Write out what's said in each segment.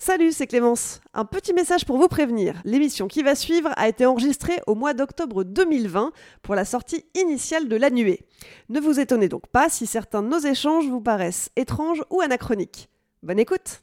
Salut, c'est Clémence. Un petit message pour vous prévenir. L'émission qui va suivre a été enregistrée au mois d'octobre 2020 pour la sortie initiale de La Nuée. Ne vous étonnez donc pas si certains de nos échanges vous paraissent étranges ou anachroniques. Bonne écoute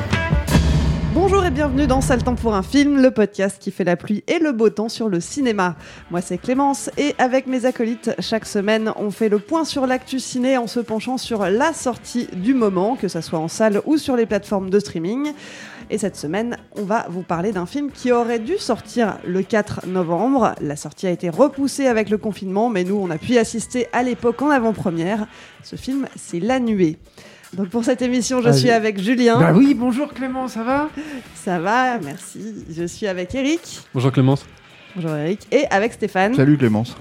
Bonjour et bienvenue dans Sale temps pour un film, le podcast qui fait la pluie et le beau temps sur le cinéma. Moi c'est Clémence et avec mes acolytes, chaque semaine on fait le point sur l'actu ciné en se penchant sur la sortie du moment, que ça soit en salle ou sur les plateformes de streaming. Et cette semaine, on va vous parler d'un film qui aurait dû sortir le 4 novembre. La sortie a été repoussée avec le confinement, mais nous on a pu y assister à l'époque en avant-première. Ce film, c'est La Nuée. Donc pour cette émission, je Ah, suis avec Julien. Bah oui, bonjour Clément, ça va? Ça va, merci. Je suis avec Eric. Bonjour Clémence. Bonjour Eric. Et avec Stéphane. Salut Clémence.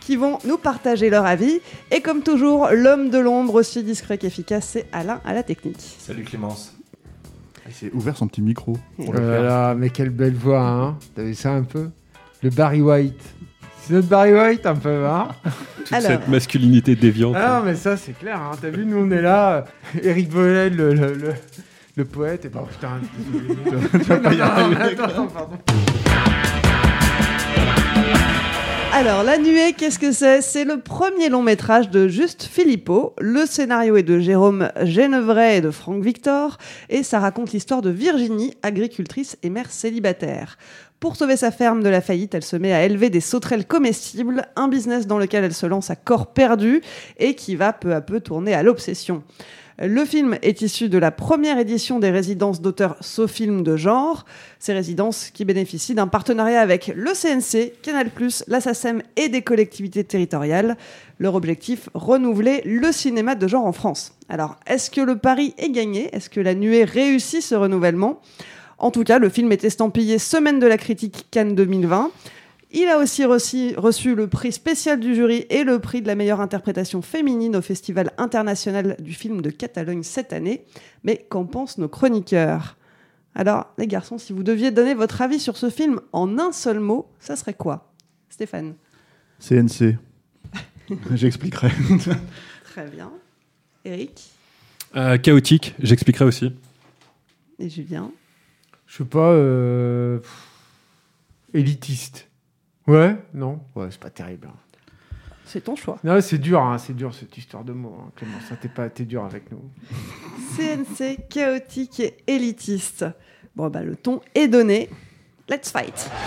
Qui vont nous partager leur avis. Et comme toujours, l'homme de l'ombre aussi discret qu'efficace, c'est Alain à la technique. Salut Clémence. Il s'est ouvert son petit micro. Oh là là, mais quelle belle voix, hein T'as vu ça un peu? Le Barry White. C'est notre Barry White un peu, hein Toute Alors. cette masculinité déviante. Ah non, mais ça c'est clair, hein. T'as vu, nous on est là, euh, Eric Boel, le, le, le, le poète, et bah putain, désolé. Tu vas pas y arriver. attends, pardon. Alors, La Nuée, qu'est-ce que c'est? C'est le premier long métrage de Juste Philippot. Le scénario est de Jérôme Genevray et de Franck Victor. Et ça raconte l'histoire de Virginie, agricultrice et mère célibataire. Pour sauver sa ferme de la faillite, elle se met à élever des sauterelles comestibles, un business dans lequel elle se lance à corps perdu et qui va peu à peu tourner à l'obsession. Le film est issu de la première édition des résidences d'auteurs SoFilm de genre, ces résidences qui bénéficient d'un partenariat avec le CNC, Canal+, la SACEM et des collectivités territoriales. Leur objectif, renouveler le cinéma de genre en France. Alors, est-ce que le pari est gagné? Est-ce que la nuée réussit ce renouvellement? En tout cas, le film est estampillé Semaine de la critique Cannes 2020. Il a aussi reçu, reçu le prix spécial du jury et le prix de la meilleure interprétation féminine au Festival international du film de Catalogne cette année. Mais qu'en pensent nos chroniqueurs? Alors, les garçons, si vous deviez donner votre avis sur ce film en un seul mot, ça serait quoi? Stéphane CNC. J'expliquerai. Très bien. Eric? Euh, chaotique, j'expliquerai aussi. et Julien? Je sais pas, euh... pff, élitiste. Ouais Non Ouais, c'est pas terrible. hein. C'est ton choix. Non, c'est dur, hein, c'est dur cette histoire de mots, hein, Clément, ça t'es pas, t'es dur avec nous. CNC, chaotique et élitiste. Bon, bah, le ton est donné. Let's fight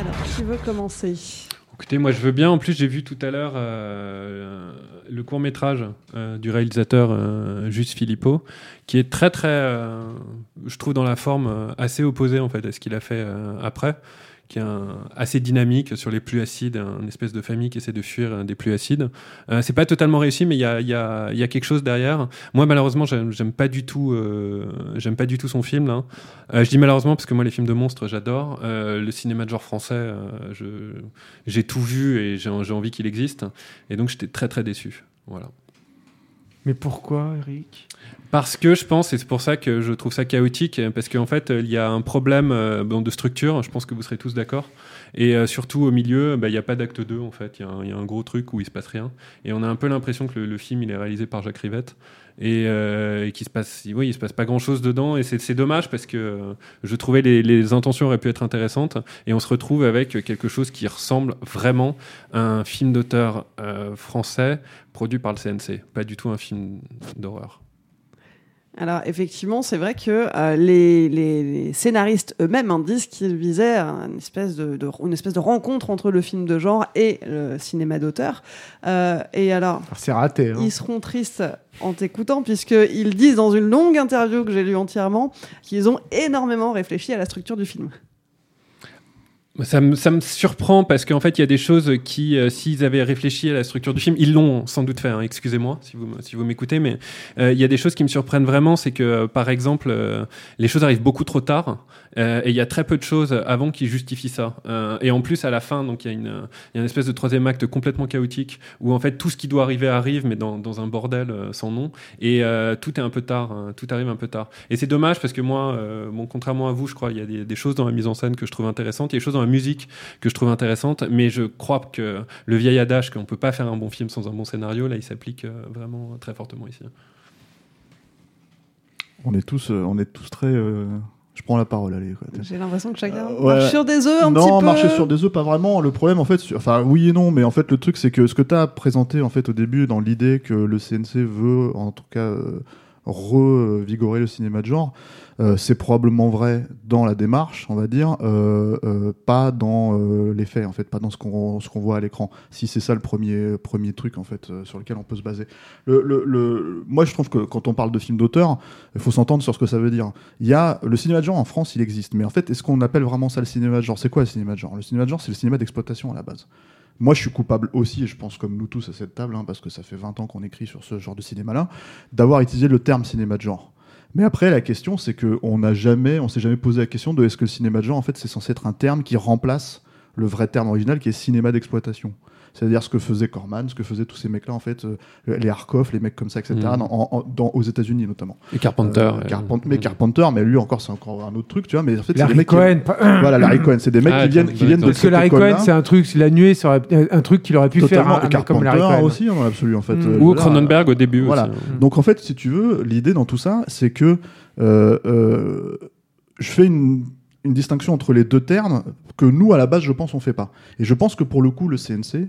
Alors, qui veut commencer? Écoutez, moi je veux bien. En plus, j'ai vu tout à l'heure euh, le court métrage du réalisateur euh, Juste Philippot, qui est très très, euh, je trouve dans la forme euh, assez opposée en fait à ce qu'il a fait euh, après, qui est assez dynamique sur les pluies acides, une espèce de famille qui essaie de fuir euh, des pluies acides. Euh, c'est pas totalement réussi, mais il y a, quelque chose derrière. Moi, malheureusement, j'aime pas du tout, euh, j'aime pas du tout son film. Euh, je dis malheureusement parce que moi, les films de monstres, j'adore. Le cinéma de genre français, j'ai tout vu et j'ai envie qu'il existe. Et donc, j'étais très très déçu. Voilà. Mais pourquoi, Eric? Parce que je pense, et c'est pour ça que je trouve ça chaotique, parce qu'en fait, il y a un problème euh, de structure, je pense que vous serez tous d'accord. Et euh, surtout au milieu, bah, il n'y a pas d'acte 2 en fait, il y, a un- gros truc où il se passe rien. Et on a un peu l'impression que le, film il est réalisé par Jacques Rivette et, euh, qu'il se passe, oui, il se passe pas grand chose dedans. Et c'est dommage parce que euh, je trouvais les, intentions auraient pu être intéressantes et on se retrouve avec quelque chose qui ressemble vraiment à un film d'auteur français produit par le CNC, pas du tout un film d'horreur. Alors effectivement, c'est vrai que euh, les, les- les scénaristes eux-mêmes hein, disent qu'ils visaient une espèce de, de- une espèce de rencontre entre le film de genre et le cinéma d'auteur. Euh, et alors, Alors, C'est raté. hein. ils seront tristes en t'écoutant puisqu'ils disent dans une longue interview que j'ai lue entièrement qu'ils ont énormément réfléchi à la structure du film. Ça me, surprend parce qu'en fait, il y a des choses qui, euh, s'ils avaient réfléchi à la structure du film, ils l'ont sans doute fait, hein, excusez-moi si vous, m'écoutez, mais euh, il y a des choses qui me surprennent vraiment, c'est que, euh, par exemple, les choses arrivent beaucoup trop tard et il y a très peu de choses avant qui justifient ça. Euh, et en plus, à la fin, donc il y, a une, euh, y a une espèce de troisième acte complètement chaotique où en fait tout ce qui doit arriver arrive, mais dans, dans un bordel euh, sans nom. Et euh, tout est un peu tard, hein, tout arrive un peu tard. Et c'est dommage parce que moi, euh, contrairement à vous, je crois, il y a des, choses dans la mise en scène que je trouve intéressantes, il y a des choses dans la musique que je trouve intéressantes, mais je crois que le vieil adage qu'on peut pas faire un bon film sans un bon scénario, là, il s'applique euh, vraiment très fortement ici. On est tous, euh, on est tous très. euh, Je prends la parole, allez. J'ai l'impression que chacun Euh, marche sur des œufs un non, petit peu. marcher sur des œufs, pas vraiment. Le problème, en fait, sur- enfin, oui et non, mais en fait, le truc, c'est que ce que tu as présenté, en fait, au début, dans l'idée que le CNC veut, en tout cas, euh, revigorer le cinéma de genre, euh, c'est probablement vrai dans la démarche, on va dire, euh, euh, pas dans euh, les faits, en fait, pas dans ce qu'on qu'on voit à l'écran. Si c'est ça le premier, premier truc, en fait, euh, sur lequel on peut se baser. Le, le- le- moi, je trouve que quand on parle de film d'auteur, il faut s'entendre sur ce que ça veut dire. Il y a le cinéma de genre en France, il existe, mais en fait, est-ce qu'on appelle vraiment ça le cinéma de genre? C'est quoi le cinéma de genre? Le cinéma de genre, c'est le cinéma d'exploitation à la base. Moi, je suis coupable aussi, et je pense comme nous tous à cette table, hein, parce que ça fait 20 ans qu'on écrit sur ce genre de cinéma-là, d'avoir utilisé le terme cinéma de genre. Mais après, la question, c'est qu'on n'a on s'est jamais posé la question de est-ce que le cinéma de genre, en fait, c'est censé être un terme qui remplace le vrai terme original qui est cinéma d'exploitation. C'est-à-dire ce que faisait Corman, ce que faisaient tous ces mecs-là, en fait, euh, les Harkoff, les mecs comme ça, etc., Mhm. dans, en- en- dans- aux États-Unis notamment. Et Carpenter. Euh, euh, mais Carpenter, mais lui encore, c'est encore un autre truc, tu vois. Mais en fait, c'est des Larry mecs qui- Cohen. Voilà, Larry Cohen, c'est des mecs Ah, qui viennent, qui viennent de Parce Parce que Larry Cohen, c'est un truc, la nuée, aurait- un truc qu'il aurait pu Totalement, faire un, mec comme Larry Carpenter Cohen. aussi, en fait. Mm. Euh, Ou Cronenberg au début Voilà. aussi. Donc en fait, si tu veux, l'idée dans tout ça, c'est que euh, euh, je fais une, une distinction entre les deux termes que nous, à la base, je pense, on fait pas. Et je pense que pour le coup, le CNC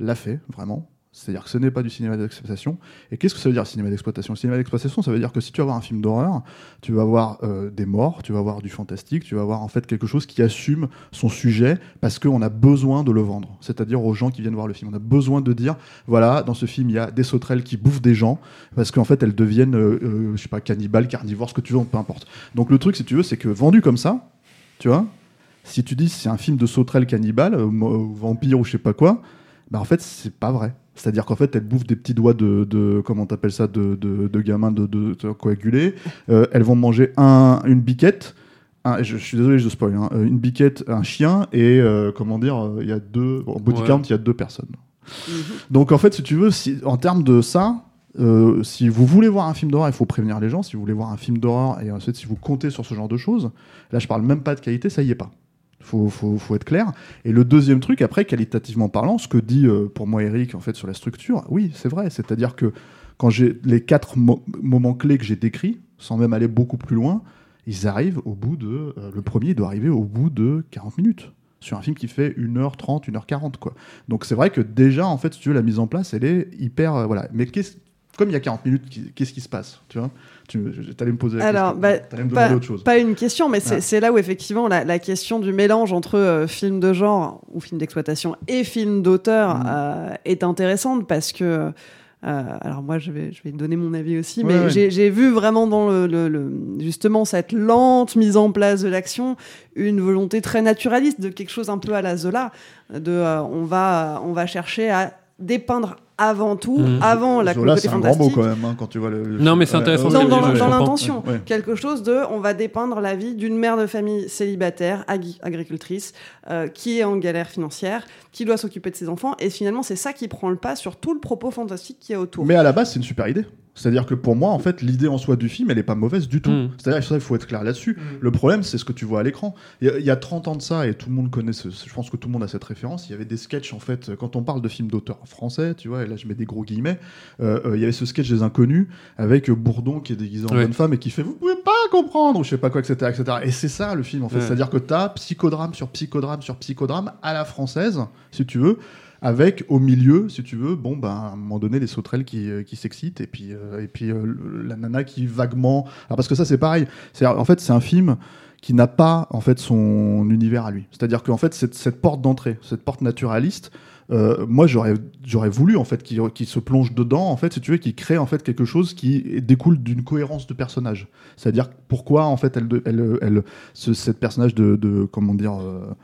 l'a fait, vraiment. C'est-à-dire que ce n'est pas du cinéma d'exploitation. Et qu'est-ce que ça veut dire, cinéma d'exploitation? Cinéma d'exploitation, ça veut dire que si tu vas voir un film d'horreur, tu vas voir euh, des morts, tu vas voir du fantastique, tu vas voir en fait quelque chose qui assume son sujet parce qu'on a besoin de le vendre. C'est-à-dire aux gens qui viennent voir le film. On a besoin de dire, voilà, dans ce film, il y a des sauterelles qui bouffent des gens parce qu'en fait, elles deviennent, euh, euh, je sais pas, cannibales, carnivores, ce que tu veux, peu importe. Donc le truc, si tu veux, c'est que vendu comme ça, tu vois, si tu dis c'est un film de sauterelles cannibales, euh, mo- vampires ou je sais pas quoi, bah en fait, c'est pas vrai. C'est-à-dire qu'en fait, elles bouffent des petits doigts de, de comment t'appelles ça, de, de, de gamins de, de, de coagulés. Euh, elles vont manger un, une biquette. un- je, je suis désolé, je spoil. hein, euh, une biquette, un chien et euh, comment dire, il y a deux. En body Ouais. count, il y a deux personnes. Donc en fait, si tu veux, si, en termes de ça, euh, si vous voulez voir un film d'horreur, il faut prévenir les gens. Si vous voulez voir un film d'horreur et ensuite si vous comptez sur ce genre de choses, là je parle même pas de qualité, ça y est pas. Faut, faut, faut être clair. Et le deuxième truc, après, qualitativement parlant, ce que dit euh, pour moi Eric en fait sur la structure, oui, c'est vrai. C'est-à-dire que quand j'ai les quatre mo- moments clés que j'ai décrits, sans même aller beaucoup plus loin, ils arrivent au bout de. euh, le premier doit arriver au bout de 40 minutes. Sur un film qui fait 1h30, 1h40, quoi. Donc c'est vrai que déjà, en fait, si tu veux, la mise en place, elle est hyper. euh, voilà. Mais qu'est-ce- comme il y a 40 minutes, qu'est-ce qui se passe Tu vois? Tu allais me poser la Alors, question. bah, me pas, autre chose. pas une question, mais c'est Ah. là où effectivement la, la question du mélange entre euh, film de genre ou film d'exploitation et film d'auteur Mm. euh, est intéressante parce que. euh, alors moi je vais, je vais donner mon avis aussi, mais ouais. j'ai- j'ai vu vraiment dans le, le- le- justement cette lente mise en place de l'action une volonté très naturaliste de quelque chose un peu à la Zola, de on va on va chercher à dépeindre avant tout, Mhm. avant la Zola, c'est un grand mot quand même, hein, quand tu vois le. le Non, mais c'est intéressant ce dans, dans- l'intention, ouais. quelque chose de, on va dépeindre la vie d'une mère de famille célibataire, agri- agricultrice, euh, qui est en galère financière, qui doit s'occuper de ses enfants, et finalement c'est ça qui prend le pas sur tout le propos fantastique qu'il y a autour. Mais à la base, c'est une super idée. C'est-à-dire que pour moi, en fait, l'idée en soi du film, elle est pas mauvaise du tout. Mm. C'est-à-dire qu'il faut être clair là-dessus. Le problème, c'est ce que tu vois à l'écran. Il y, a- il y a 30 ans de ça, et tout le monde connaît, ce- je pense que tout le monde a cette référence, il y avait des sketchs, en fait, quand on parle de films d'auteur français, tu vois, et là je mets des gros guillemets, euh, euh, il y avait ce sketch des inconnus, avec Bourdon qui est déguisé en Ouais. bonne femme et qui fait « Vous pouvez pas comprendre !» ou je sais pas quoi, etc. etc. Et c'est ça le film, en fait. Ouais. C'est-à-dire que t'as psychodrame sur psychodrame sur psychodrame à la française, si tu veux, avec au milieu, si tu veux, bon, ben, à un moment donné, les sauterelles qui, euh, qui s'excitent, et puis, euh, et puis euh, la nana qui vaguement. Parce que ça, c'est pareil. C'est, en fait, c'est un film qui n'a pas, en fait, son univers à lui. C'est-à-dire qu'en fait, cette, porte d'entrée, cette porte naturaliste, moi, j'aurais, voulu, en fait, qu'il, qu'il se plonge dedans, en fait, si tu veux, qu'il crée, en fait, quelque chose qui découle d'une cohérence de personnage. C'est-à-dire pourquoi, en fait, elle, elle, elle, ce, cette personnage de, de comment dire, euh,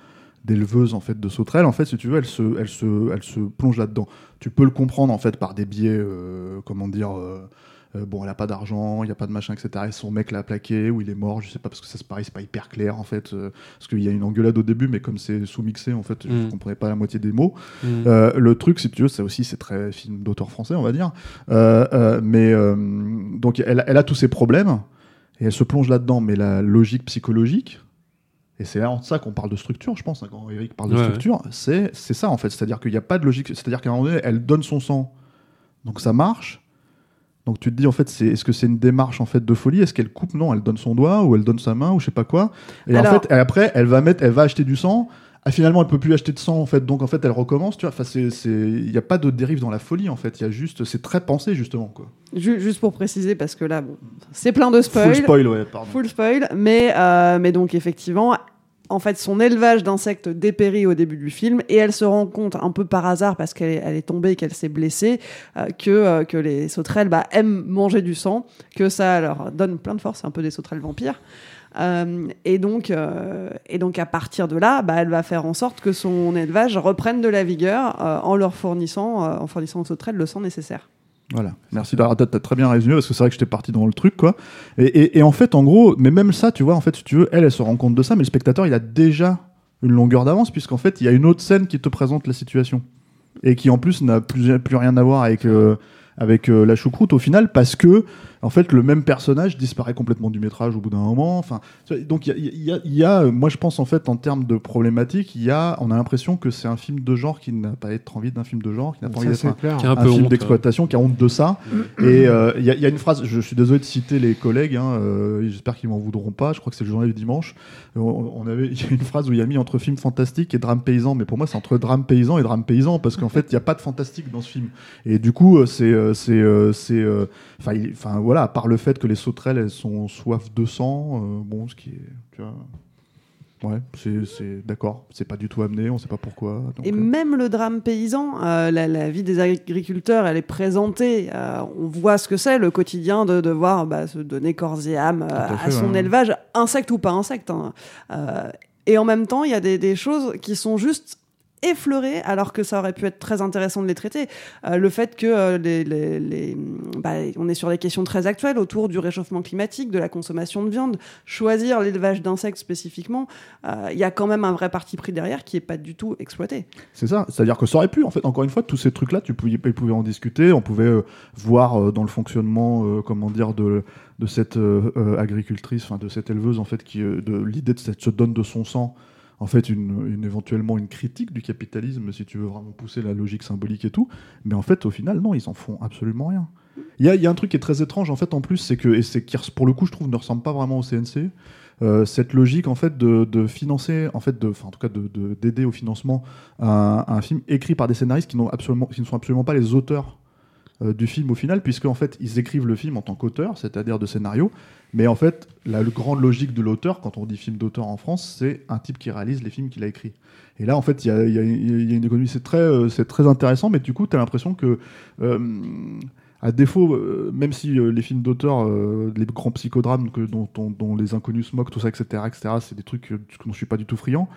d'éleveuse en fait de sauterelles en fait si tu veux elle se elle se elle se plonge là dedans tu peux le comprendre en fait par des biais euh, comment dire euh, euh, bon elle a pas d'argent il y a pas de machin etc et son mec l'a plaqué ou il est mort je sais pas parce que ça c'est pareil c'est pas hyper clair en fait euh, parce qu'il y a une engueulade au début mais comme c'est sous-mixé en fait je Mm. comprenais pas la moitié des mots Mm. euh, le truc, si tu veux, ça aussi, c'est très film d'auteur français, on va dire. Euh, euh, mais euh, donc, elle, elle a tous ses problèmes et elle se plonge là-dedans. Mais la logique psychologique, et c'est là de ça qu'on parle de structure, je pense, hein, quand Eric parle de Ouais, structure, c'est c'est ça en fait. C'est-à-dire qu'il n'y a pas de logique. C'est-à-dire qu'à un moment donné, elle donne son sang, donc ça marche. Donc tu te dis en fait, est-ce que c'est une démarche en fait de folie? Est-ce qu'elle coupe? Non, elle donne son doigt ou elle donne sa main ou je sais pas quoi. Et Alors- en fait, et après, elle va mettre, elle va acheter du sang. Ah, finalement, elle peut plus acheter de sang en fait, donc en fait, elle recommence. Tu vois, enfin, c'est, c'est, il n'y a pas de dérive dans la folie en fait. Il y a juste, c'est très pensé justement quoi. Ju- juste pour préciser, parce que là, bon, c'est plein de spoil. Full spoil, ouais, pardon. Full spoil, mais, euh, mais donc effectivement, en fait, son élevage d'insectes dépérit au début du film et elle se rend compte un peu par hasard parce qu'elle est, tombée et qu'elle s'est blessée euh, que, euh, que les sauterelles bah, aiment manger du sang, que ça leur donne plein de force, un peu des sauterelles vampires. Euh, et, donc, et donc à partir de là, bah, elle va faire en sorte que son élevage reprenne de la vigueur en leur fournissant, en fournissant aux sauterelles le sang nécessaire. Voilà. Merci d'avoir t'as très bien résumé parce que c'est vrai que j'étais parti dans le truc quoi. Et, en fait, en gros, mais même ça, tu vois, en fait, si tu veux, elle, elle se rend compte de ça, mais le spectateur, il a déjà une longueur d'avance puisqu'en fait, il y a une autre scène qui te présente la situation et qui en plus n'a plus, plus rien à voir avec euh, avec euh, la choucroute au final parce que en fait le même personnage disparaît complètement du métrage au bout d'un moment. Enfin tu vois, donc il y a, il y a- il y a, euh, moi je pense en fait en termes de problématique il y a on a l'impression que c'est un film de genre qui n'a pas être envie d'un film de genre qui n'a pas envie d'être un, film honte, d'exploitation qui a honte de ça. Et euh, il y, a- il y a une phrase je suis désolé de citer les collègues hein, euh, j'espère qu'ils m'en voudront pas je crois que c'est le journal du dimanche. On, on avait il y a une phrase où il y a mis entre film fantastique et drame paysan mais pour moi c'est entre drame paysan et drame paysan parce qu'en fait il n'y a pas de fantastique dans ce film. Et du coup c'est c'est c'est enfin il- enfin voilà à part le fait que les sauterelles elles sont soif de sang euh, bon ce qui est tu vois ouais c'est d'accord c'est pas du tout amené on sait pas pourquoi donc, Et euh, même le drame paysan, euh, la, la vie des agriculteurs, elle est présentée. euh, on voit ce que c'est le quotidien de devoir bah, se donner corps et âme à fait, son ouais. élevage, insecte ou pas insecte. hein. Et en même temps, il y a des, des choses qui sont juste effleurées, alors que ça aurait pu être très intéressant de les traiter. Euh, le fait que euh, bah, on est sur des questions très actuelles autour du réchauffement climatique, de la consommation de viande, choisir l'élevage d'insectes spécifiquement, euh, il y a quand même un vrai parti pris derrière qui est pas du tout exploité. C'est ça, c'est-à-dire que ça aurait pu, en fait, encore une fois, tous ces trucs-là, tu pouvais, ils pouvaient en discuter, on pouvait voir dans le fonctionnement, comment dire, de, cette agricultrice, de cette éleveuse, en fait, de l'idée de cette se donne de son sang, en fait, une, éventuellement une critique du capitalisme, si tu veux vraiment pousser la logique symbolique et tout. Mais en fait, au final, non, ils en font absolument rien. Il y a, un truc qui est très étrange, en fait, en plus, c'est que, et c'est qui, pour le coup, je trouve, ne ressemble pas vraiment au CNC. euh, cette logique en fait de, financer en fait en tout cas de de- d'aider au financement un, un film écrit par des scénaristes qui n'ont absolument qui ne sont absolument pas les auteurs euh, du film au final puisque en fait ils écrivent le film en tant qu'auteur c'est-à-dire de scénario mais en fait la grande logique de l'auteur quand on dit film d'auteur en France c'est un type qui réalise les films qu'il a écrits et là en fait il y a, une économie c'est très euh, c'est très intéressant mais du coup tu as l'impression que euh, à défaut, même si les films d'auteur, les grands psychodrames que, dont, dont- les inconnus se moquent, tout ça, etc., etc., c'est des trucs dont je suis pas du tout friand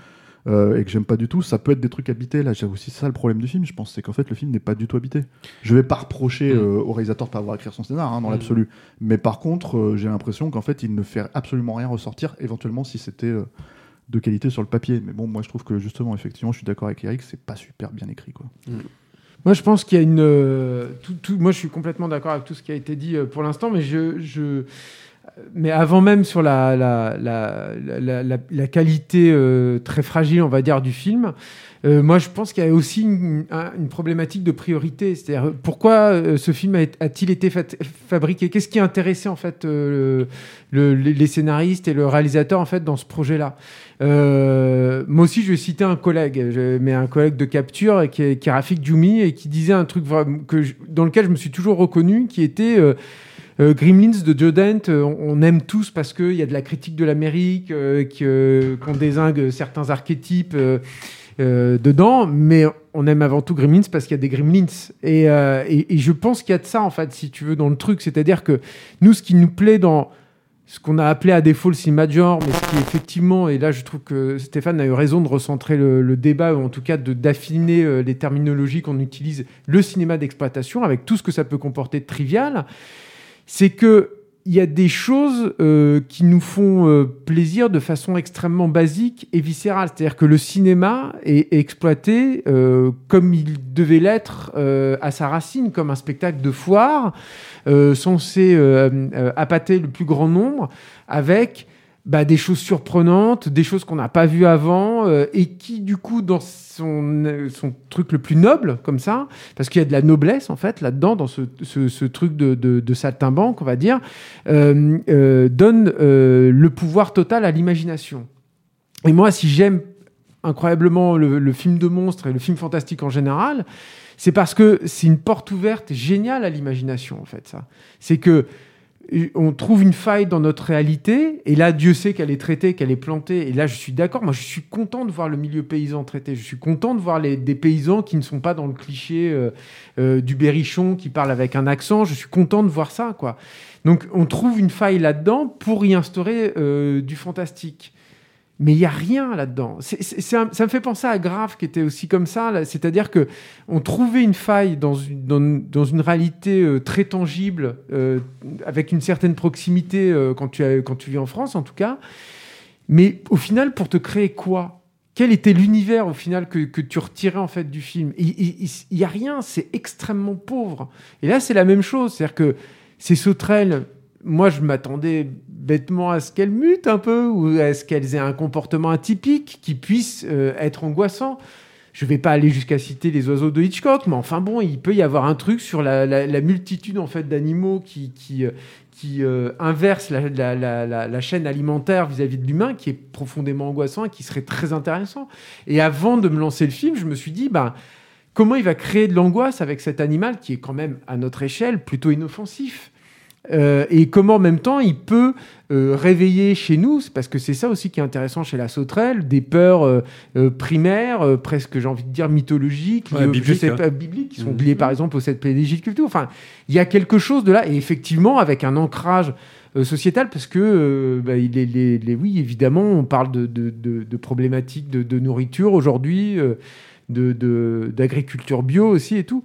euh, et que j'aime pas du tout, ça peut être des trucs habités. Là, j'ai aussi ça le problème du film, je pense, c'est qu'en fait le film n'est pas du tout habité. Je vais pas reprocher Mm. euh, au réalisateur de pas avoir écrit son scénar hein, dans Mm. l'absolu, mais par contre, euh, j'ai l'impression qu'en fait il ne fait absolument rien ressortir, éventuellement si c'était euh, de qualité sur le papier. Mais bon, moi je trouve que justement, effectivement, je suis d'accord avec Eric, c'est pas super bien écrit, quoi. Moi, je pense qu'il y a une. euh, tout- tout- moi, je suis complètement d'accord avec tout ce qui a été dit euh, pour l'instant, mais je. je- mais avant même sur la, la, la, la, qualité euh, très fragile, on va dire, du film, euh, moi je pense qu'il y a aussi une, un- une problématique de priorité. C'est-à-dire, pourquoi euh, ce film a-t-il été fabriqué? Qu'est-ce qui a intéressé en fait euh, le- le- les scénaristes et le réalisateur en fait dans ce projet-là? Euh, Moi aussi, je vais citer un collègue, mais un collègue de capture qui est, qui est Rafik Djoumi et qui disait un truc que dans lequel je me suis toujours reconnu, qui était euh, euh, Gremlins de Dante, euh, on, on aime tous parce qu'il y a de la critique de l'Amérique, euh, que- qu'on désingue certains archétypes euh, euh, dedans, mais on aime avant tout Gremlins parce qu'il y a des Gremlins. Et, euh, je pense qu'il y a de ça, en fait, si tu veux, dans le truc. C'est-à-dire que nous, ce qui nous plaît dans ce qu'on a appelé à défaut le cinéma de genre, mais ce qui effectivement, et là je trouve que Stéphane a eu raison de recentrer le, débat, ou en tout cas d'affiner euh, les terminologies qu'on utilise, le cinéma d'exploitation, avec tout ce que ça peut comporter de trivial, c'est que il y a des choses euh, qui nous font euh, plaisir de façon extrêmement basique et viscérale. C'est-à-dire que le cinéma est exploité euh, comme il devait l'être à sa racine, comme un spectacle de foire, censé appâter le plus grand nombre, avec bah, des choses surprenantes, des choses qu'on n'a pas vues avant, euh, et qui, du coup, dans son, euh, son truc le plus noble, comme ça, parce qu'il y a de la noblesse, en fait, là-dedans, dans ce, ce- ce truc de, de, de saltimbanque, on va dire, euh, euh, donne euh, le pouvoir total à l'imagination. Et moi, si j'aime incroyablement le, le film de monstres et le film fantastique en général, c'est parce que c'est une porte ouverte géniale à l'imagination, en fait, ça. C'est que on trouve une faille dans notre réalité, et là, Dieu sait qu'elle est traitée, qu'elle est plantée, et là, je suis d'accord, moi, je suis content de voir le milieu paysan traité, je suis content de voir les, des paysans qui ne sont pas dans le cliché euh, euh, du berrichon qui parle avec un accent, je suis content de voir ça, quoi. Donc, on trouve une faille là-dedans pour y instaurer euh, du fantastique. Mais il y a rien là-dedans. Ça me fait penser à Grave qui était aussi comme ça. C'est-à-dire que on trouvait une faille dans une, réalité euh, très tangible, euh, avec une certaine proximité euh, quand, tu vis en France en tout cas. Mais au final, pour te créer quoi? Quel était l'univers au final que, que tu retirais en fait du film? Il n'y a rien, c'est extrêmement pauvre. Et là, c'est la même chose. C'est-à-dire que ces sauterelles, moi, je m'attendais bêtement à ce qu'elles mutent un peu, ou à ce qu'elles aient un comportement atypique qui puisse euh, être angoissant. Je vais pas aller jusqu'à citer les oiseaux de Hitchcock, mais enfin bon, il peut y avoir un truc sur la, multitude en fait d'animaux qui, qui, euh, euh, inverse la, chaîne alimentaire vis-à-vis de l'humain, qui est profondément angoissant et qui serait très intéressant. Et avant de me lancer le film, je me suis dit, ben, comment il va créer de l'angoisse avec cet animal qui est quand même, à notre échelle, plutôt inoffensif? Euh, et comment en même temps il peut euh, réveiller chez nous, parce que c'est ça aussi qui est intéressant chez la sauterelle, des peurs euh, primaires, presque j'ai envie de dire mythologiques, Ouais, je sais hein. pas, bibliques, qui sont Mhm. liées par exemple au 7 pédégies de culture. Enfin, il y a quelque chose de là, et effectivement avec un ancrage sociétal, parce que euh, bah, il est- les- les- oui, évidemment, on parle de, de- de- de problématiques de, nourriture aujourd'hui, euh, d'agriculture bio aussi et tout.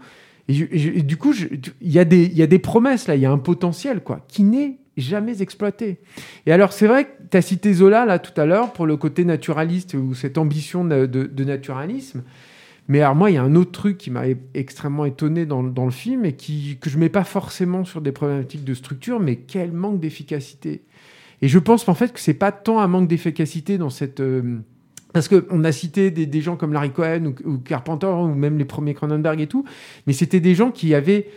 Et, du coup, il y, a des- promesses là, il y a un potentiel quoi, qui n'est jamais exploité. Et alors, c'est vrai que tu as cité Zola là tout à l'heure pour le côté naturaliste ou cette ambition de, naturalisme. Mais alors, moi, il y a un autre truc qui m'a extrêmement étonné dans, le film et qui, que je mets pas forcément sur des problématiques de structure, mais quel manque d'efficacité. Et je pense qu'en fait, que c'est pas tant un manque d'efficacité dans cette. euh, parce qu'on a cité des, gens comme Larry Cohen ou, Carpenter ou même les premiers Cronenberg et tout, mais c'était des gens qui avaient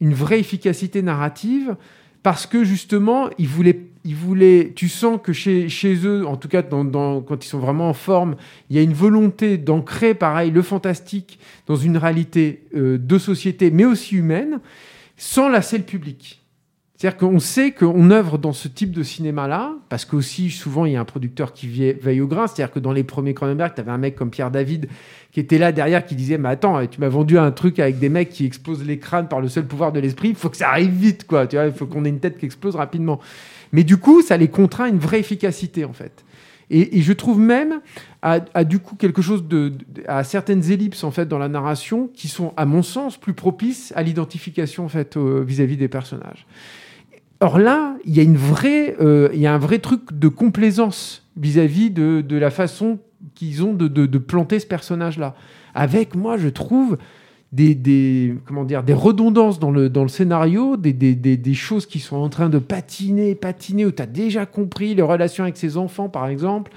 une vraie efficacité narrative parce que justement, ils voulaient, tu sens que chez, eux, en tout cas quand ils sont vraiment en forme, il y a une volonté d'ancrer, pareil, le fantastique dans une réalité euh, de société, mais aussi humaine, sans lasser le public. C'est-à-dire qu'on sait qu'on œuvre dans ce type de cinéma-là, parce qu'aussi, souvent, il y a un producteur qui veille au grain. C'est-à-dire que dans les premiers Cronenberg, tu avais un mec comme Pierre David qui était là derrière, qui disait Mais attends, tu m'as vendu un truc avec des mecs qui explosent les crânes par le seul pouvoir de l'esprit, il faut que ça arrive vite, quoi. Tu vois, il faut qu'on ait une tête qui explose rapidement. Mais du coup, ça les contraint à une vraie efficacité, en fait. Et, je trouve même à, du coup quelque chose de, à certaines ellipses en fait dans la narration qui sont à mon sens plus propices à l'identification en fait vis-à-vis des personnages. Or là, il y a une vraie, euh, y a un vrai truc de complaisance vis-à-vis de, la façon qu'ils ont de, planter ce personnage-là. Avec moi, je trouve des, comment dire, des redondances dans le, dans le scénario, des, des, des, choses qui sont en train de patiner, patiner, où tu as déjà compris les relations avec ses enfants, par exemple,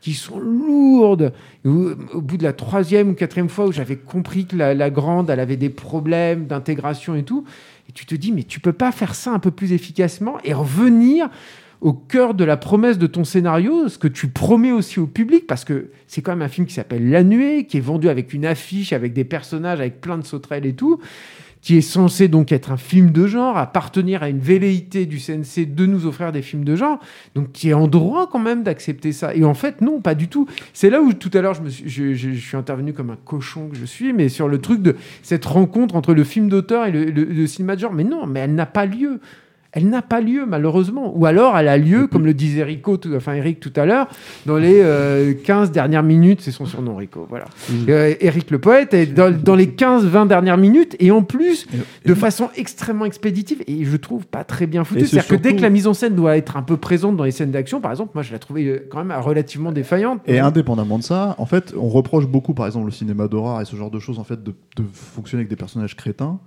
qui sont lourdes. Au bout de la troisième ou quatrième fois où j'avais compris que la, la grande, elle avait des problèmes d'intégration et tout, et tu te dis, mais tu peux pas faire ça un peu plus efficacement et revenir au cœur de la promesse de ton scénario, ce que tu promets aussi au public, parce que c'est quand même un film qui s'appelle La Nuée, qui est vendu avec une affiche, avec des personnages, avec plein de sauterelles et tout, qui est censé donc être un film de genre, appartenir à une velléité du CNC de nous offrir des films de genre, donc qui est en droit quand même d'accepter ça. Et en fait, non, pas du tout. C'est là où tout à l'heure je, suis, je, suis intervenu comme un cochon que je suis, mais sur le truc de cette rencontre entre le film d'auteur et le- le cinéma de genre. Mais non, mais elle n'a pas lieu. Elle n'a pas lieu, malheureusement. Ou alors, elle a lieu, comme le disait Rico, tout- enfin Eric tout à l'heure, dans les euh, 15 dernières minutes, c'est son surnom, Rico, voilà. Euh, Eric le poète, est dans, dans les 15-20 dernières minutes, et en plus, de façon extrêmement expéditive, et je trouve pas très bien Et foutu. c'est C'est-à-dire que dès que la mise en scène doit être un peu présente dans les scènes d'action, par exemple, moi je la trouvais euh, quand même relativement défaillante. Et indépendamment de ça, en fait, on reproche beaucoup, par exemple, le cinéma d'horreur et ce genre de choses, en fait, de, de fonctionner avec des personnages crétins.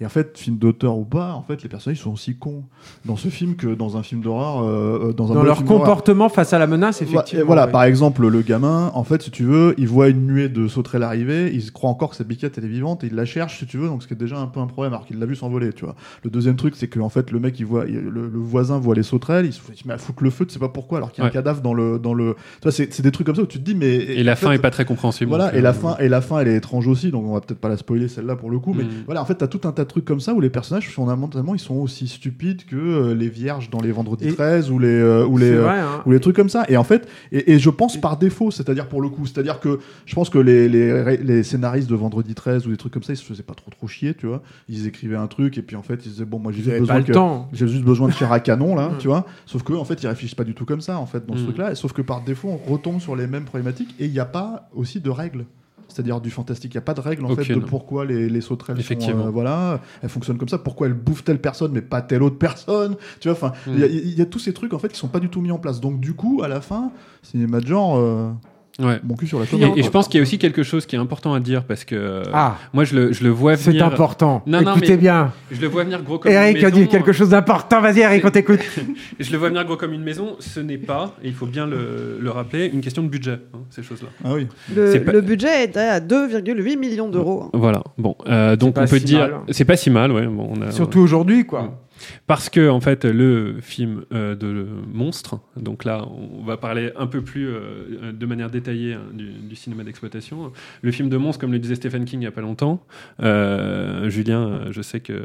Et en fait, film d'auteur ou pas, en fait, les personnages sont aussi cons dans ce film que dans un film d'horreur. euh, euh, dans un dans leur film comportement face à la menace, effectivement. voilà, ouais. par exemple, le gamin, en fait, si tu veux, il voit une nuée de sauterelles arriver, il croit encore que sa biquette elle est vivante et il la cherche, si tu veux, donc ce qui est déjà un peu un problème, alors qu'il l'a vu s'envoler, tu vois. Le deuxième truc, c'est que en fait, le mec, il voit, il- le, le voisin voit les sauterelles, il se, il se met à foutre le feu, tu sais pas pourquoi, alors qu'il y a Ouais. un cadavre dans le, dans le. Tu vois, c'est des trucs comme ça où tu te dis, mais. Et la fin est pas très compréhensible. Voilà, et euh, la fin, et la fin, elle est étrange aussi, donc on va peut-être pas la spoiler celle-là pour le coup, mais Mm. voilà, en fait, t'as tout un tas de trucs comme ça où les personnages, fondamentalement, ils sont aussi stupides que euh, les vierges dans les Vendredi Et- 13 ou les, euh, ou les, euh, vrai, hein. ou les trucs comme ça. Et en fait, et, et je pense par défaut, c'est-à-dire pour le coup, c'est-à-dire que je pense que les, les, les scénaristes de Vendredi 13 ou des trucs comme ça, ils se faisaient pas trop trop chier, tu vois. Ils écrivaient un truc et puis en fait, ils disaient bon, moi j'ai juste besoin que- j'ai juste besoin de chair à canon là, Mm. tu vois. Sauf que en fait, ils réfléchissent pas du tout comme ça en fait dans ce Mm. truc-là. Sauf que par défaut, on retombe sur les mêmes problématiques et il n'y a pas aussi de règles. C'est-à-dire du fantastique, il n'y a pas de règles en fait de pourquoi les, les sauterelles sont, Effectivement. euh, voilà, elles fonctionnent comme ça, pourquoi elles bouffent telle personne mais pas telle autre personne, tu vois, enfin, Mm. il y, a- il y a tous ces trucs en fait qui sont pas du tout mis en place. Donc du coup, à la fin, cinéma de genre, euh, Ouais. mon cul sur la Et, je pense qu'il y a aussi quelque chose qui est important à dire parce que euh, Ah. moi je le, je le vois C'est venir. important. Non, non, Écoutez mais bien. Je le vois venir gros comme Eric une a maison. dit quelque chose d'important. Vas-y, Eric, on t'écoute. Je le vois venir gros comme une maison. Ce n'est pas, et il faut bien le, le rappeler, une question de budget, hein, ces choses-là. Ah oui. Le, C'est pas- le budget est à 2,8 millions d'euros. Voilà. Bon, euh, donc on peut si dire, mal. c'est pas si mal, ouais. Bon, on a- Surtout aujourd'hui, quoi. Parce que en fait, le film euh, de monstre, donc là, on va parler un peu plus euh, de manière détaillée hein, du, du cinéma d'exploitation. Le film de monstre, comme le disait Stephen King il y a pas longtemps, euh, Julien, je sais que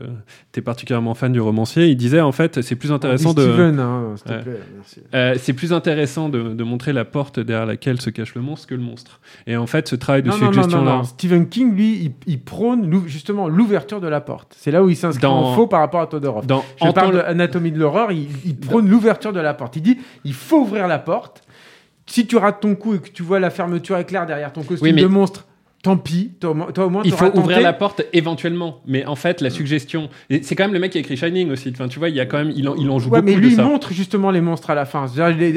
tu es particulièrement fan du romancier. Il disait en fait, c'est plus intéressant Dis de Steven, hein, s'il te plaît, merci. c'est plus intéressant de, de montrer la porte derrière laquelle se cache le monstre que le monstre. Et en fait, ce travail de Non, non, non, suggestion non, là. non. Stephen King, lui, il, il prône justement l'ouverture de la porte. C'est là où il s'inscrit Dans- en faux par rapport à Todorov. Dans Je Entends parle Anatomie de l'horreur, il, il prône l'ouverture de la porte. Il dit il faut ouvrir la porte. Si tu rates ton coup et que tu vois la fermeture éclair derrière ton costume Oui, mais- de monstre, tant pis. Toi, au moins- toi, au moins, Il faut ouvrir la porte éventuellement, mais en fait la suggestion, c'est quand même le mec qui a écrit Shining aussi. Enfin, tu vois, il y a quand même, il en, il en joue Ouais, beaucoup mais lui, de ça. montre justement les monstres à la fin.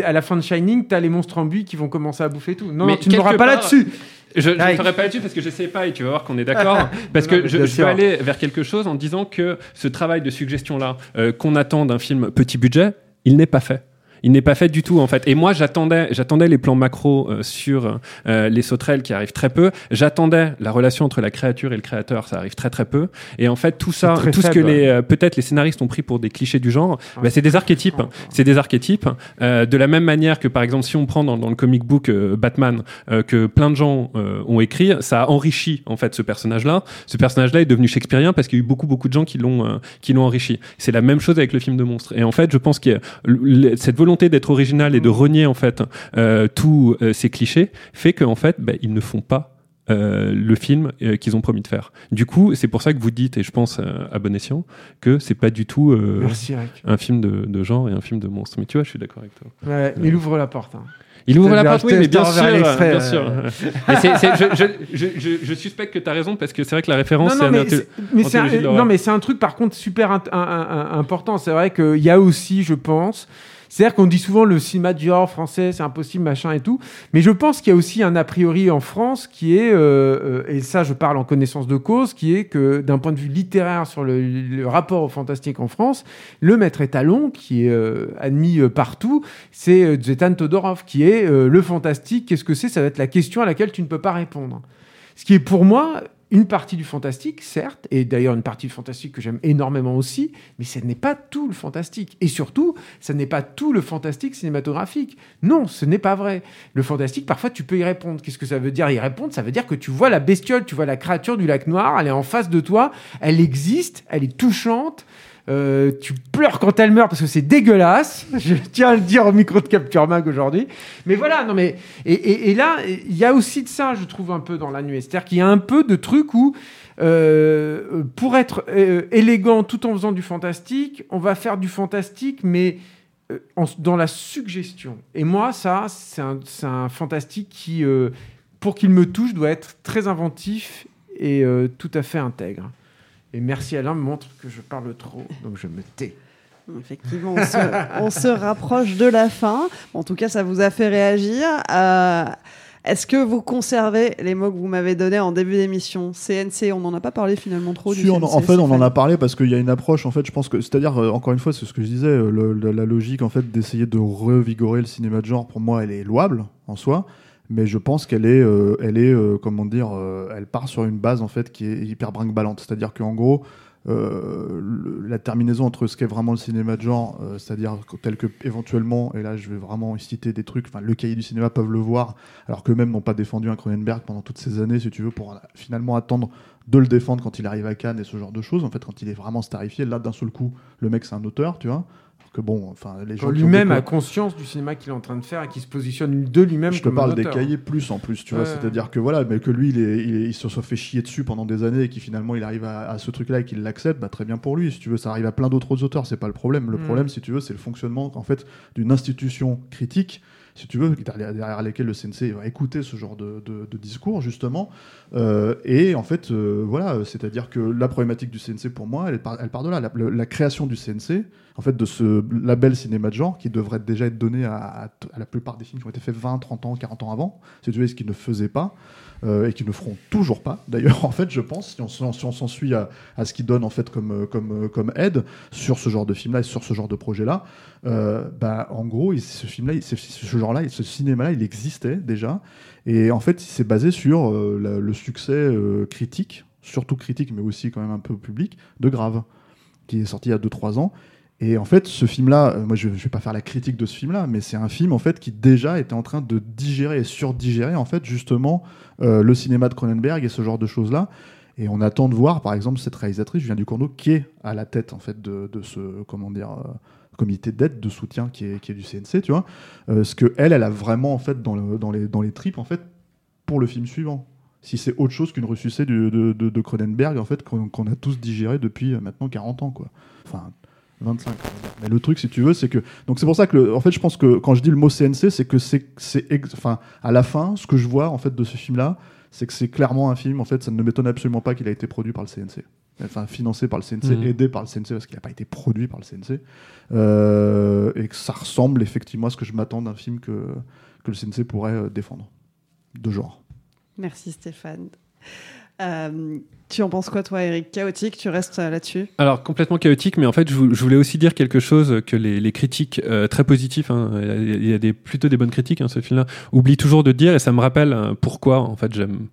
À la fin de Shining, t'as les monstres en buis qui vont commencer à bouffer tout. Non, Mais tu ne l'auras pas là-dessus. Je ne Eric. ferai pas là-dessus parce que je sais pas et tu vas voir qu'on est d'accord. parce que je, je veux aller vers quelque chose en disant que ce travail de suggestion-là euh, qu'on attend d'un film petit budget, il n'est pas fait. Il n'est pas fait du tout en fait. Et moi j'attendais, j'attendais les plans macro euh, sur euh, les sauterelles qui arrivent très peu. J'attendais la relation entre la créature et le créateur, ça arrive très très peu. Et en fait tout ça, tout ce que faible, les euh, peut-être les scénaristes ont pris pour des clichés du genre, Ah, bah, c'est des archétypes. C'est des archétypes. Euh, de la même manière que par exemple si on prend dans, dans le comic book euh, Batman euh, que plein de gens euh, ont écrit, ça a enrichi en fait ce personnage-là. Ce personnage-là est devenu shakespearien parce qu'il y a eu beaucoup beaucoup de gens qui l'ont euh, qui l'ont enrichi. C'est la même chose avec le film de monstre. Et en fait, je pense que cette volonté d'être original et de renier en fait euh, tous euh, ces clichés fait qu'en fait, bah, ils ne font pas euh, le film euh, qu'ils ont promis de faire. Du coup, c'est pour ça que vous dites, et je pense euh, à bon escient, que c'est pas du tout euh, Merci, un film de, de genre et un film de monstre. Mais tu vois, je suis d'accord avec toi. Ouais, il ouvre la porte. hein. Il ouvre la porte, te- oui, mais bien sûr, bien sûr. Mais c'est- c'est- je, je, je, je, je suspecte que tu as raison parce que c'est vrai que la référence, c'est un, non, mais c'est un truc par contre super un- un- un- important. C'est vrai qu'il y a aussi, je pense, C'est-à-dire qu'on dit souvent le cinéma du genre français, c'est impossible, machin et tout. Mais je pense qu'il y a aussi un a priori en France qui est, euh, euh, et ça je parle en connaissance de cause, qui est que d'un point de vue littéraire sur le, rapport au fantastique en France, le maître étalon qui est euh, admis partout, c'est Zvetan Todorov, qui est le fantastique. Qu'est-ce que c'est? Ça va être la question à laquelle tu ne peux pas répondre. Ce qui est pour moi une partie du fantastique, certes, et d'ailleurs une partie du fantastique que j'aime énormément aussi, mais ce n'est pas tout le fantastique. Et surtout, ce n'est pas tout le fantastique cinématographique. Non, ce n'est pas vrai. Le fantastique, parfois, tu peux y répondre. Qu'est-ce que ça veut dire y répondre? Ça veut dire que tu vois la bestiole, tu vois la créature du lac noir, elle est en face de toi, elle existe, elle est touchante. Euh, tu pleures quand elle meurt parce que c'est dégueulasse. Je tiens à le dire au micro de Capture Mag aujourd'hui. Mais voilà, non mais et, là, il y a aussi de ça, je trouve un peu dans la nuée. C'est-à-dire qu'il y a un peu de truc où euh, pour être euh, élégant tout en faisant du fantastique, on va faire du fantastique, mais dans la suggestion. Et moi, ça, c'est un, fantastique qui, pour qu'il me touche, doit être très inventif et tout à fait intègre. Et merci Alain me montre que je parle trop, donc je me tais. Effectivement, on se, on se rapproche de la fin. En tout cas, ça vous a fait réagir. Euh, Est-ce que vous conservez les mots que vous m'avez donnés en début d'émission? CNC, on n'en a pas parlé finalement trop Si, du on en- CNC, en fait, on en a parlé parce qu'il y a une approche. En fait, je pense que, c'est-à-dire, euh, encore une fois, c'est ce que je disais, euh, le- le- la logique en fait d'essayer de revigorer le cinéma de genre. Pour moi, elle est louable en soi, mais je pense qu'elle est, euh, elle est, euh, comment dire, euh, elle part sur une base en fait qui est hyper brinque-ballante. C'est-à-dire qu'en gros. la terminaison entre ce qu'est vraiment le cinéma de genre, c'est-à-dire tel que éventuellement, et là je vais vraiment citer des trucs, le cahier du cinéma peuvent le voir, alors qu'eux-mêmes n'ont pas défendu un Cronenberg pendant toutes ces années, si tu veux, pour finalement attendre de le défendre quand il arrive à Cannes et ce genre de choses. En fait, quand il est vraiment starifié, là d'un seul coup, le mec c'est un auteur, tu vois. Que bon, enfin les gens lui-même a conscience du cinéma qu'il est en train de faire et qui se positionne de lui-même je te comme parle des cahiers plus en plus, tu vois. C'est-à-dire que voilà, mais que lui, il, est- il, est- il se soit fait chier dessus pendant des années et qui finalement il arrive à, à ce truc-là et qu'il l'accepte, bah, très bien pour lui. Si tu veux, ça arrive à plein d'autres auteurs, c'est pas le problème. Le Mm. problème, si tu veux, c'est le fonctionnement en fait d'une institution critique. Si tu veux, derrière lesquelles le CNC va écouter ce genre de, de- discours, justement. Euh, et en fait, euh, voilà, c'est-à-dire que la problématique du CNC, pour moi, elle part, de là. La, création du CNC, en fait, de ce label cinéma de genre, qui devrait déjà être donné à, la plupart des films qui ont été faits 20, 30 ans, 40 ans avant, si tu veux, ce qu'ils ne faisaient pas, euh, et qui ne feront toujours pas. D'ailleurs, en fait, je pense, si on, s'en- suit à, ce qu'ils donnent, en fait, comme, comme aide sur ce genre de film-là et sur ce genre de projet-là, euh, bah, en gros, ce film-là, il- ce, genre-là, ce cinéma-là, il existait déjà. Et en fait, il s'est basé sur euh, le succès euh, critique, surtout critique, mais aussi quand même un peu public, de Grave, qui est sorti il y a 2-3 ans. Et en fait, ce film-là, euh, moi je ne vais pas faire la critique de ce film-là, mais c'est un film en fait qui déjà était en train de digérer et surdigérer en fait justement le cinéma de Cronenberg et ce genre de choses-là. Et on attend de voir, par exemple, cette réalisatrice, Julien Ducournau, qui est à la tête en fait de, de ce comment dire comité d'aide, de soutien qui est, qui est du CNC, tu vois, euh, ce que elle, elle a vraiment en fait dans, dans les dans les tripes en fait pour le film suivant. Si c'est autre chose qu'une ressucée de, de, Cronenberg en fait qu'on a tous digéré depuis euh, maintenant 40 ans quoi. Enfin 25. on va dire. Mais le truc, si tu veux, c'est que donc c'est pour ça que en fait, je pense que quand je dis le mot CNC, c'est que c'est ex- enfin à la fin, ce que je vois en fait de ce film-là, c'est que c'est clairement un film. En fait, ça ne m'étonne absolument pas qu'il a été produit par le CNC, enfin financé par le CNC, Mhm. aidé par le CNC parce qu'il n'a pas été produit par le CNC, Euh, et que ça ressemble effectivement à ce que je m'attends d'un film que que le CNC pourrait euh, défendre de genre. Merci Stéphane. Euh, tu en penses quoi toi Eric? Chaotique, tu restes euh, là-dessus? Alors complètement chaotique, mais en fait je, vou- je voulais aussi dire quelque chose que les, les critiques euh, très positifs, hein, il y a- il y a des, plutôt des bonnes critiques, hein, ce film-là, oublient toujours de dire, et ça me rappelle pourquoi en fait j'aime,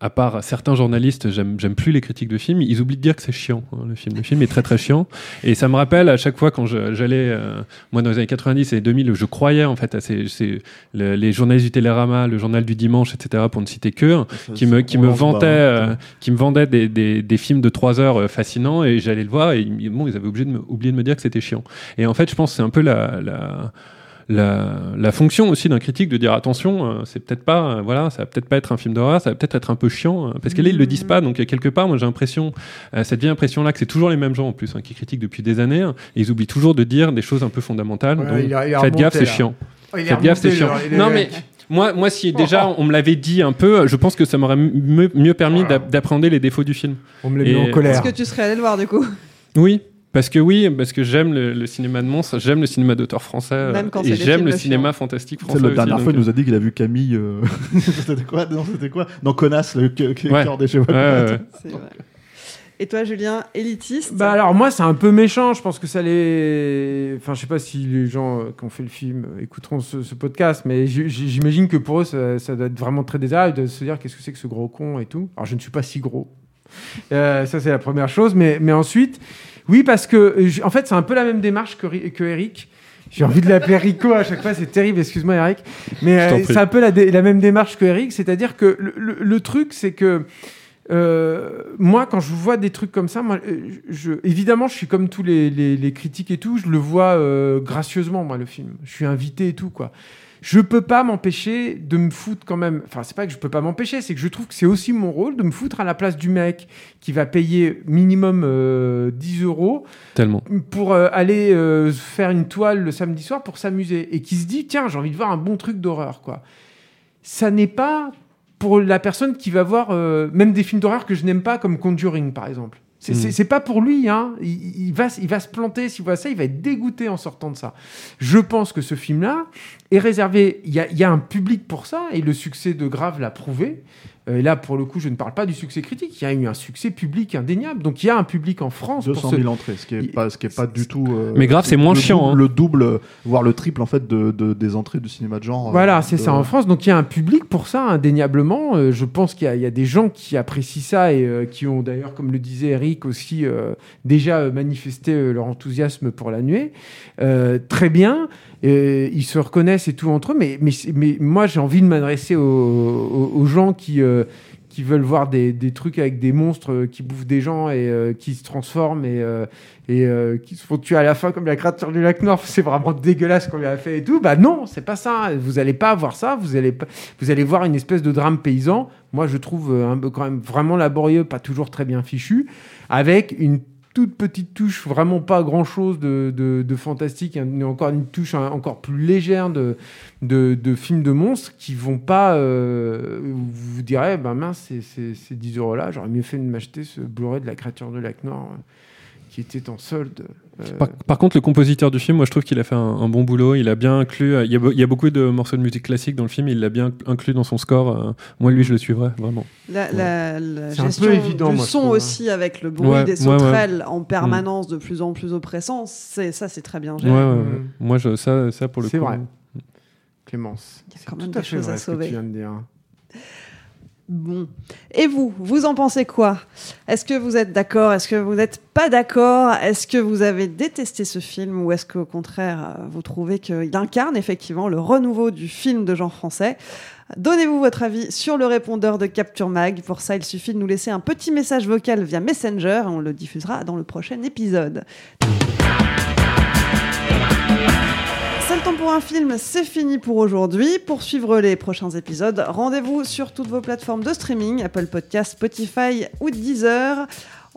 à part certains journalistes, j'aime plus les critiques de films, ils oublient de dire que c'est chiant hein, le film. Le film est très très chiant, et ça me rappelle à chaque fois quand j'allais, euh, moi dans les années 90 et 2000, je croyais en fait à ces, ces- le- les journalistes du Télérama, le journal du dimanche, etc. pour ne citer que, qui me qui me vantaient, hein. euh, qui me vendaient des, des, des films de 3 heures euh, fascinants et j'allais le voir et ils, bon, ils avaient obligé de me, oublié de me dire que c'était chiant. Et en fait, je pense que c'est un peu la, la, la, la fonction aussi d'un critique de dire attention, euh, c'est peut-être pas, euh, voilà, ça va peut-être pas être un film d'horreur, ça va peut-être être un peu chiant, euh, parce que là ils le disent pas, donc quelque part, moi j'ai l'impression, euh, cette vieille impression là que c'est toujours les mêmes gens en plus hein, qui critiquent depuis des années, hein, et ils oublient toujours de dire des choses un peu fondamentales. Ouais, donc, il a- il a faites gaffe, c'est chiant. Oh, Faites gaffe, c'est chiant. Non mais moi, moi, si déjà on me l'avait dit un peu, je pense que ça m'aurait mieux, permis d'a- d'appréhender les défauts du film. On me l'a mis en colère. Est-ce que tu serais allé le voir du coup? Oui. Parce que oui, parce que j'aime le, le cinéma de monstres, j'aime le cinéma d'auteur français euh, Même quand c'est et j'aime le cinéma fantastique français. la dernière fois, il nous a dit qu'il a vu Camille. euh, c'était quoi Non, c'était quoi? Non, Connasse, le cœur Ouais. des chevaux. Ouais, ouais, ouais. C'est vrai. Et toi, Julien, élitiste? Bah alors moi c'est un peu méchant, je pense que ça les... Enfin je sais pas si les gens euh, qui ont fait le film euh, écouteront ce, ce podcast, mais j'imagine que pour eux ça, ça doit être vraiment très désagréable de se dire qu'est-ce que c'est que ce gros con et tout. Alors je ne suis pas si gros. Euh, ça c'est la première chose, mais, mais ensuite, oui parce que euh, en fait c'est un peu la même démarche que, que Eric. J'ai envie de l'appeler Rico à chaque fois, c'est terrible, excuse-moi Eric. Mais euh, c'est un peu la, même démarche que Eric, c'est-à-dire que le, le- le truc c'est que euh, moi, quand je vois des trucs comme ça, moi, euh, je, évidemment, je suis comme tous les, les- les critiques et tout, je le vois euh, gracieusement, moi, le film. Je suis invité et tout, quoi. Je peux pas m'empêcher de me foutre quand même. Enfin, c'est pas que je peux pas m'empêcher, c'est que je trouve que c'est aussi mon rôle de me foutre à la place du mec qui va payer minimum euh, 10 euros Tellement. pour euh, aller euh, faire une toile le samedi soir pour s'amuser et qui se dit tiens j'ai envie de voir un bon truc d'horreur quoi ça n'est pas pour la personne qui va voir euh, même des films d'horreur que je n'aime pas comme Conjuring par exemple c'est Mm. c'est pas pour lui hein. il, il va, il va se planter s'il voit ça il va être dégoûté en sortant de ça je pense que ce film là est réservé il y a, il y a un public pour ça et le succès de Grave l'a prouvé et là pour le coup je ne parle pas du succès critique il y a eu un succès public indéniable donc il y a un public en France pour 200 ce- 000 entrées, ce qui est Il- pas, ce qui est pas du tout. euh, Mais grave, c'est moins le chiant, double- hein. Le double, voire le triple en fait de, de- des entrées du cinéma de genre. euh, Voilà, c'est de- ça en France. Donc il y a un public pour ça, indéniablement. Euh, je pense qu'il y, y a des gens qui apprécient ça et euh, qui ont d'ailleurs, comme le disait Eric, aussi euh, déjà euh, manifesté euh, leur enthousiasme pour la nuée. Euh, très bien. Euh, ils se reconnaissent et tout entre eux. Mais, mais, mais moi, j'ai envie de m'adresser aux, aux- gens qui. euh, qui veulent voir des, des trucs avec des monstres euh, qui bouffent des gens et euh, qui se transforment et, euh, et euh, qui se font tuer à la fin comme la créature du lac Nord, c'est vraiment dégueulasse qu'on lui a fait et tout. Bah non, c'est pas ça. Vous allez pas voir ça. Vous allez vous allez voir une espèce de drame paysan. Moi, je trouve euh, un peu quand même vraiment laborieux, pas toujours très bien fichu, avec une toute petite touche, vraiment pas grand chose de, fantastique, et encore une touche hein, encore plus légère de, de, de films de monstres qui vont pas. euh, vous direz, ben mince, ces 10 euros là, j'aurais mieux fait de m'acheter ce Blu-ray de la créature de lac Nord euh, qui était en solde. Euh, Par, par contre, le compositeur du film, moi je trouve qu'il a fait un, un bon boulot. Il a bien inclus. euh, Il y, a, be- il y a beaucoup de morceaux de musique classique dans le film. Il l'a bien inclus dans son score. euh, moi, lui, je le suivrai vraiment. La, la- la C'est un peu gestion évident, du moi, son trouve, hein. aussi avec le bruit Ouais, des ouais, ouais. sauterelles en permanence de plus en plus oppressant, c'est ça c'est très bien géré. ouais, ouais. Mm. Moi, je, ça, ça pour le C'est coup. vrai. Clémence. Il y a c'est quand même tout à des fait choses vrai ce que tu sauver. viens de dire. Bon. Et vous, vous en pensez quoi? Est-ce que vous êtes d'accord? Est-ce que vous n'êtes pas d'accord? Est-ce que vous avez détesté ce film ou est-ce qu'au contraire, euh, vous trouvez qu'il incarne effectivement le renouveau du film de genre français? Donnez-vous votre avis sur le répondeur de Capture Mag. Pour ça, il suffit de nous laisser un petit message vocal via Messenger et on le diffusera dans le prochain épisode. Temps pour un film, c'est fini pour aujourd'hui. Pour suivre les prochains épisodes, rendez-vous sur toutes vos plateformes de streaming, Apple Podcasts, Spotify ou Deezer.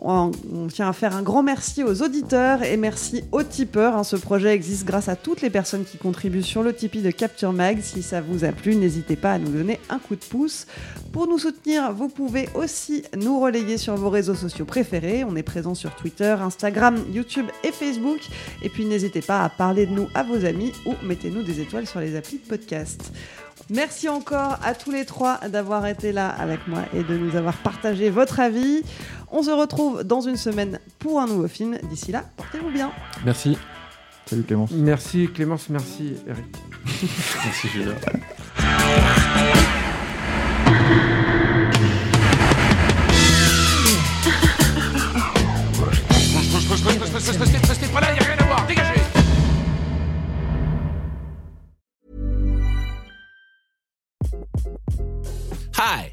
On, tient à faire un grand merci aux auditeurs et merci aux tipeurs. hein. Ce projet existe grâce à toutes les personnes qui contribuent sur le Tipeee de Capture Mag. Si ça vous a plu, n'hésitez pas à nous donner un coup de pouce. Pour nous soutenir, vous pouvez aussi nous relayer sur vos réseaux sociaux préférés. On est présent sur Twitter, Instagram, YouTube et Facebook. Et puis n'hésitez pas à parler de nous à vos amis ou mettez-nous des étoiles sur les applis de podcast. Merci encore à tous les trois d'avoir été là avec moi et de nous avoir partagé votre avis. On se retrouve dans une semaine pour un nouveau film. D'ici là, portez-vous bien. Merci. Salut Clémence. Merci Clémence, merci Eric. Merci, Julien. Hi,